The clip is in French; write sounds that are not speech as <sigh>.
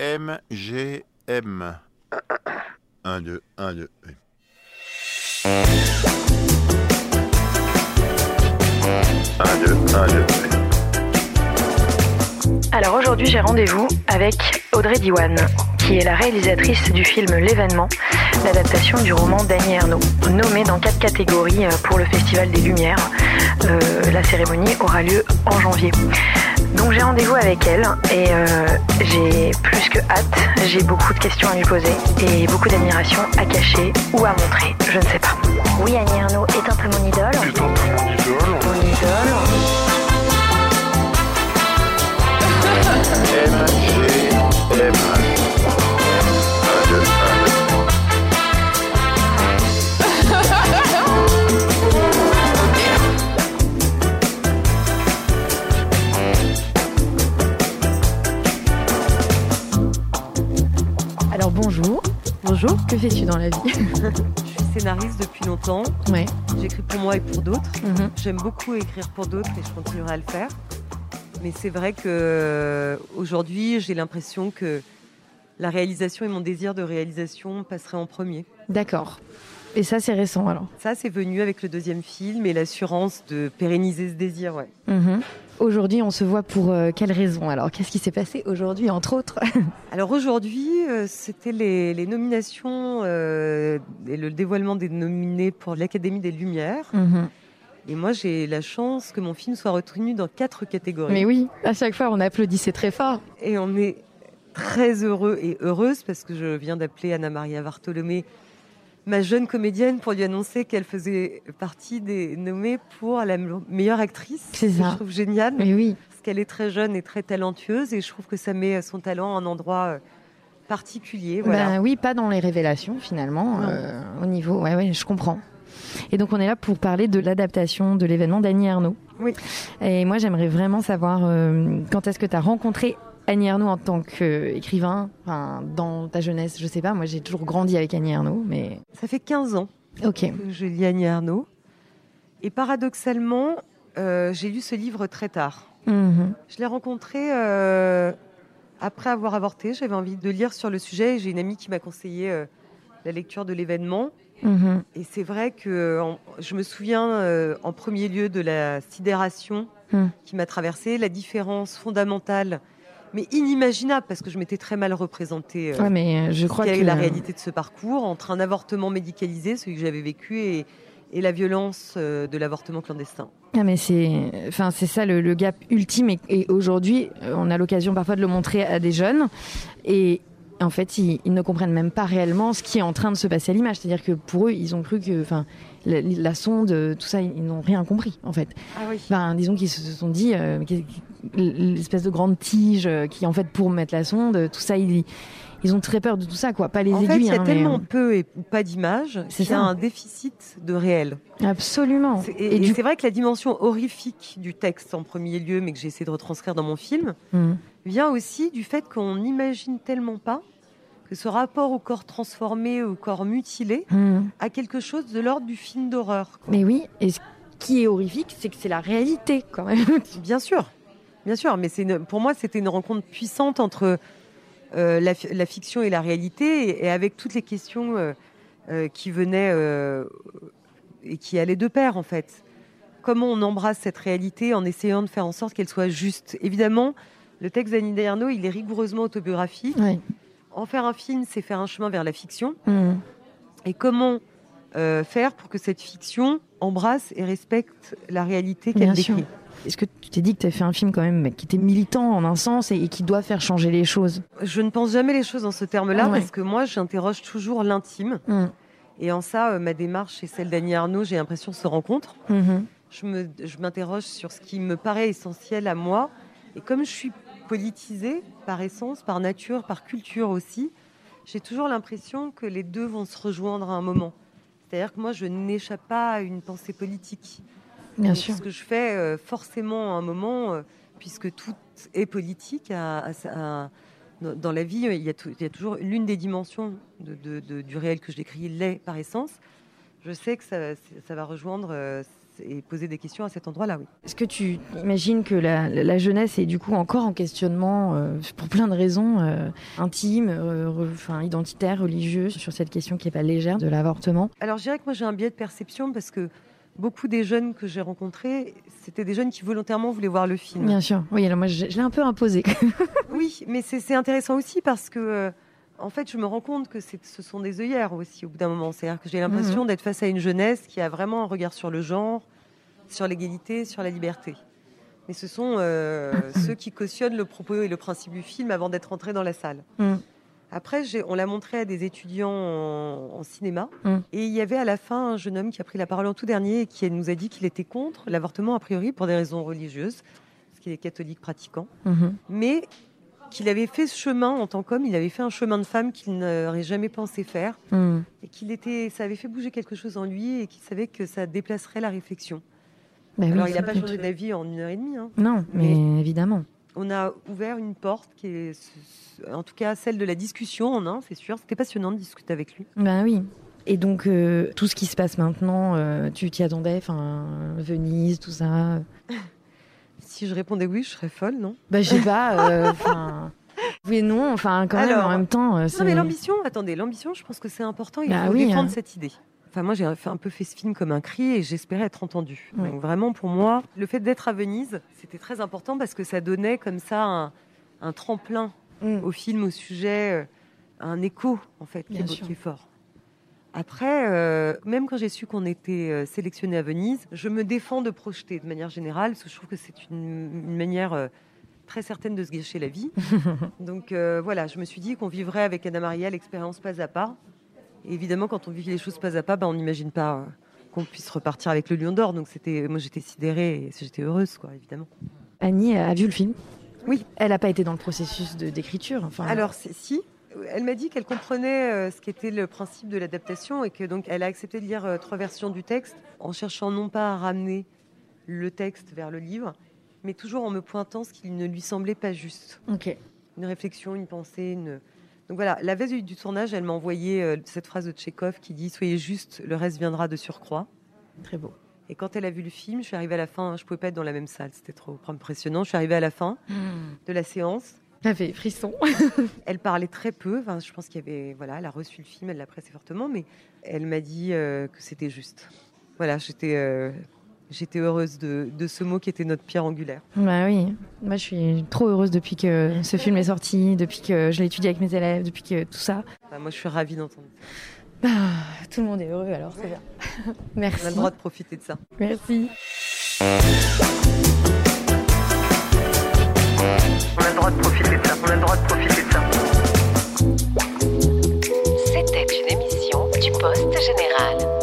MGM. 1, 2, 1, 2. 1, 2, 1, 2. Alors aujourd'hui, j'ai rendez-vous avec Audrey Diwan, qui est la réalisatrice du film L'événement, l'adaptation du roman d'Annie Ernaux, nommée dans quatre catégories euh, pour le Festival des Lumières. Euh, la cérémonie aura lieu en janvier. Donc j'ai rendez-vous avec elle et euh, j'ai plus que hâte, j'ai beaucoup de questions à lui poser et beaucoup d'admiration à cacher ou à montrer, je ne sais pas. Oui, Annie Ernaux est un peu mon idole. C'est un peu mon idole. Mon idole. Bonjour. Bonjour, Que fais-tu dans la vie je suis scénariste depuis longtemps. Ouais. J'écris pour moi et pour d'autres. Mhm. J'aime beaucoup écrire pour d'autres et je continuerai à le faire. Mais c'est vrai que euh, aujourd'hui, j'ai l'impression que la réalisation et mon désir de réalisation passeraient en premier. D'accord. Et ça, c'est récent alors Ça, c'est venu avec le deuxième film et l'assurance de pérenniser ce désir. Ouais. Mhm. Aujourd'hui, on se voit pour euh, quelle raison Alors, qu'est-ce qui s'est passé aujourd'hui, entre autres? <laughs> Alors aujourd'hui, euh, c'était les, les nominations euh, et le dévoilement des nominés pour l'Académie des Lumières. Mhm. Et moi, j'ai la chance que mon film soit retenu dans quatre catégories. Mais oui, à chaque fois, on applaudissait très fort. Et on est très heureux et heureuse parce que je viens d'appeler Anna Maria Bartolomé, ma jeune comédienne, pour lui annoncer qu'elle faisait partie des nommés pour la me- meilleure actrice. C'est ça. Je trouve génial Mais oui, parce qu'elle est très jeune et très talentueuse et je trouve que ça met son talent à un endroit euh, particulier. Voilà. Ben oui, pas dans les révélations finalement. Euh, au niveau, ouais, ouais, je comprends. Et donc, on est là pour parler de l'adaptation de l'événement d'Annie Ernaux. Oui. Et moi, j'aimerais vraiment savoir euh, quand est-ce que tu as rencontré Annie Ernaux en tant qu'écrivain, enfin, dans ta jeunesse, je sais pas. Moi, j'ai toujours grandi avec Annie Ernaux, mais Ça fait 15 ans ok. que je lis Annie Arnaud. Et paradoxalement, euh, j'ai lu ce livre très tard. Mhm. Je l'ai rencontré euh, après avoir avorté. J'avais envie de lire sur le sujet et j'ai une amie qui m'a conseillé euh, la lecture de l'événement. Mhm. Et c'est vrai que en- je me souviens en premier lieu de la sidération Hmm. qui m'a traversée, la différence fondamentale, mais inimaginable parce que je m'étais très mal représentée. euh, Ouais, mais euh, je crois quelle que est la réalité de ce parcours entre un avortement médicalisé, celui que j'avais vécu, et, et la violence euh, de l'avortement clandestin. Ah, mais c'est, enfin, c'est ça le, le gap ultime. Et, et aujourd'hui, on a l'occasion parfois de le montrer à des jeunes. Et en fait, ils, ils ne comprennent même pas réellement ce qui est en train de se passer à l'image. C'est-à-dire que pour eux, ils ont cru que, enfin, la, la sonde, tout ça, ils, n'ont rien compris, en fait. Ah oui. Enfin, disons qu'ils se sont dit, euh, l'espèce de grande tige euh, qui, en fait, pour mettre la sonde, tout ça, ils, ils ont très peur de tout ça, quoi. Pas les En fait, aiguilles, il y a hein, mais, tellement peu et pas d'images, C'est un déficit de réel. euh, absolument. Et, Et et du c'est vrai que la dimension horrifique du texte en premier lieu, mais que j'ai essayé de retranscrire dans mon film, Mhm. vient aussi du fait qu'on n'imagine tellement pas que ce rapport au corps transformé, au corps mutilé, Mhm. a quelque chose de l'ordre du film d'horreur. Mais oui, et ce qui est horrifique, c'est que c'est la réalité, quand même. Bien sûr, bien sûr, mais c'est pour moi c'était une rencontre puissante entre euh, la, fi- la fiction et la réalité, et, et avec toutes les questions euh, euh, qui venaient et qui allaient de pair en fait. Comment on embrasse cette réalité en essayant de faire en sorte qu'elle soit juste? Évidemment, le texte d'Annie Ernaux, il est rigoureusement autobiographique. En faire un film, c'est faire un chemin vers la fiction. Mhm. Et comment faire pour que cette fiction embrasse et respecte la réalité qu'elle décrit? Est-ce que tu t'es dit que tu as fait un film quand même qui était militant en un sens et, et qui doit faire changer les choses? Je ne pense jamais les choses en ce terme-là parce que moi, j'interroge toujours l'intime. Mhm. Et en ça, euh, ma démarche et celle d'Annie Arnaud, j'ai l'impression, se rencontrent. Je me- je m'interroge sur ce qui me paraît essentiel à moi. Et comme je suis politisée par essence, par nature, par culture aussi, j'ai toujours l'impression que les deux vont se rejoindre à un moment. C'est-à-dire que moi, je n'échappe pas à une pensée politique. Bien Donc, sûr. Ce que je fais euh, forcément à un moment, euh, puisque tout est politique, à- à- à- dans la vie, il y, a tou- il y a toujours l'une des dimensions de- de- de- du réel que je décris, l'est par essence. Je sais que ça, ça va rejoindre euh, et poser des questions à cet endroit-là, oui. Est-ce que tu imagines que la, la, jeunesse est du coup encore en questionnement euh, pour plein de raisons euh, intimes, euh, enfin identitaires, religieuses, sur cette question qui n'est pas légère de l'avortement? Alors je dirais que moi j'ai un biais de perception parce que beaucoup des jeunes que j'ai rencontrés, c'était des jeunes qui volontairement voulaient voir le film. Bien sûr, oui, alors moi je, je l'ai un peu imposé. <laughs> oui, mais c'est intéressant aussi parce que en fait, je me rends compte que ce sont des œillères aussi au bout d'un moment. C'est-à-dire que j'ai l'impression mhm. d'être face à une jeunesse qui a vraiment un regard sur le genre, sur l'égalité, sur la liberté. Mais ce sont euh, <laughs> ceux qui cautionnent le propos et le principe du film avant d'être entrés dans la salle. Mhm. Après, on l'a montré à des étudiants en, cinéma. Mhm. Et il y avait à la fin un jeune homme qui a pris la parole en tout dernier et qui nous a dit qu'il était contre l'avortement a priori pour des raisons religieuses, parce qu'il est catholique pratiquant. Mais qu'il avait fait ce chemin en tant qu'homme, il avait fait un chemin de femme qu'il n'aurait jamais pensé faire, hmm. et qu'il était, ça avait fait bouger quelque chose en lui, et qu'il savait que ça déplacerait la réflexion. Bah Alors il n'a pas changé d'avis en une heure et demie. Hein. Non, mais, évidemment. On a ouvert une porte qui est, en tout cas, celle de la discussion en un, c'est sûr. C'était passionnant de discuter avec lui. Ben oui. Et donc, euh, tout ce qui se passe maintenant, euh, tu t'y attendais Enfin, Venise, tout ça? <laughs> Si je répondais oui, je serais folle, non? Bah, je sais pas. Euh, <laughs> oui, non, enfin, quand même, en même temps. Non, mais l'ambition, attendez, l'ambition, je pense que c'est important. Il bah faut défendre hein. cette idée. Enfin, moi, j'ai un peu fait ce film comme un cri et j'espérais être entendue. Donc, vraiment, pour moi, le fait d'être à Venise, c'était très important parce que ça donnait comme ça un, tremplin mm. au film, au sujet, euh, un écho, en fait, qui, est, fort. Après, euh, même quand j'ai su qu'on était euh, sélectionné à Venise, je me défends de projeter de manière générale, parce que je trouve que c'est une, manière euh, très certaine de se gâcher la vie. <laughs> Donc voilà, je me suis dit qu'on vivrait avec Anna Maria l'expérience pas à pas. Et évidemment, quand on vit les choses pas à pas, bah, on n'imagine pas qu'on puisse repartir avec le Lion d'Or. Donc c'était, moi j'étais sidérée et j'étais heureuse, quoi, évidemment. Annie a vu le film? Oui. Elle n'a pas été dans le processus d'écriture. Enfin... Alors si, elle m'a dit qu'elle comprenait euh, ce qu'était le principe de l'adaptation et que donc elle a accepté de lire euh, trois versions du texte en cherchant non pas à ramener le texte vers le livre, mais toujours en me pointant ce qui ne lui semblait pas juste. Ok. Une réflexion, une pensée, une. Donc voilà, la veille du tournage, elle m'a envoyé euh, cette phrase de Tchékov qui dit Soyez juste, le reste viendra de surcroît. Très beau. Et quand elle a vu le film, je suis arrivée à la fin, je pouvais pas être dans la même salle, c'était trop impressionnant. Je suis arrivée à la fin hmm. de la séance ça fait frisson. <laughs> elle parlait très peu. Enfin, je pense qu'il y avait, voilà, elle a reçu le film, elle l'a pressé fortement, mais elle m'a dit euh, que c'était juste. Voilà, j'étais, euh, j'étais heureuse de, de, ce mot qui était notre pierre angulaire. Bah oui, moi je suis trop heureuse depuis que ce film est sorti, depuis que je l'ai étudié avec mes élèves, depuis que tout ça. Bah, moi je suis ravie d'entendre. Bah, tout le monde est heureux alors, c'est bien. <laughs> Merci. On a le droit de profiter de ça. Merci. le droit de profiter de ça. On a le droit de profiter de ça. C'était une émission du Poste Général.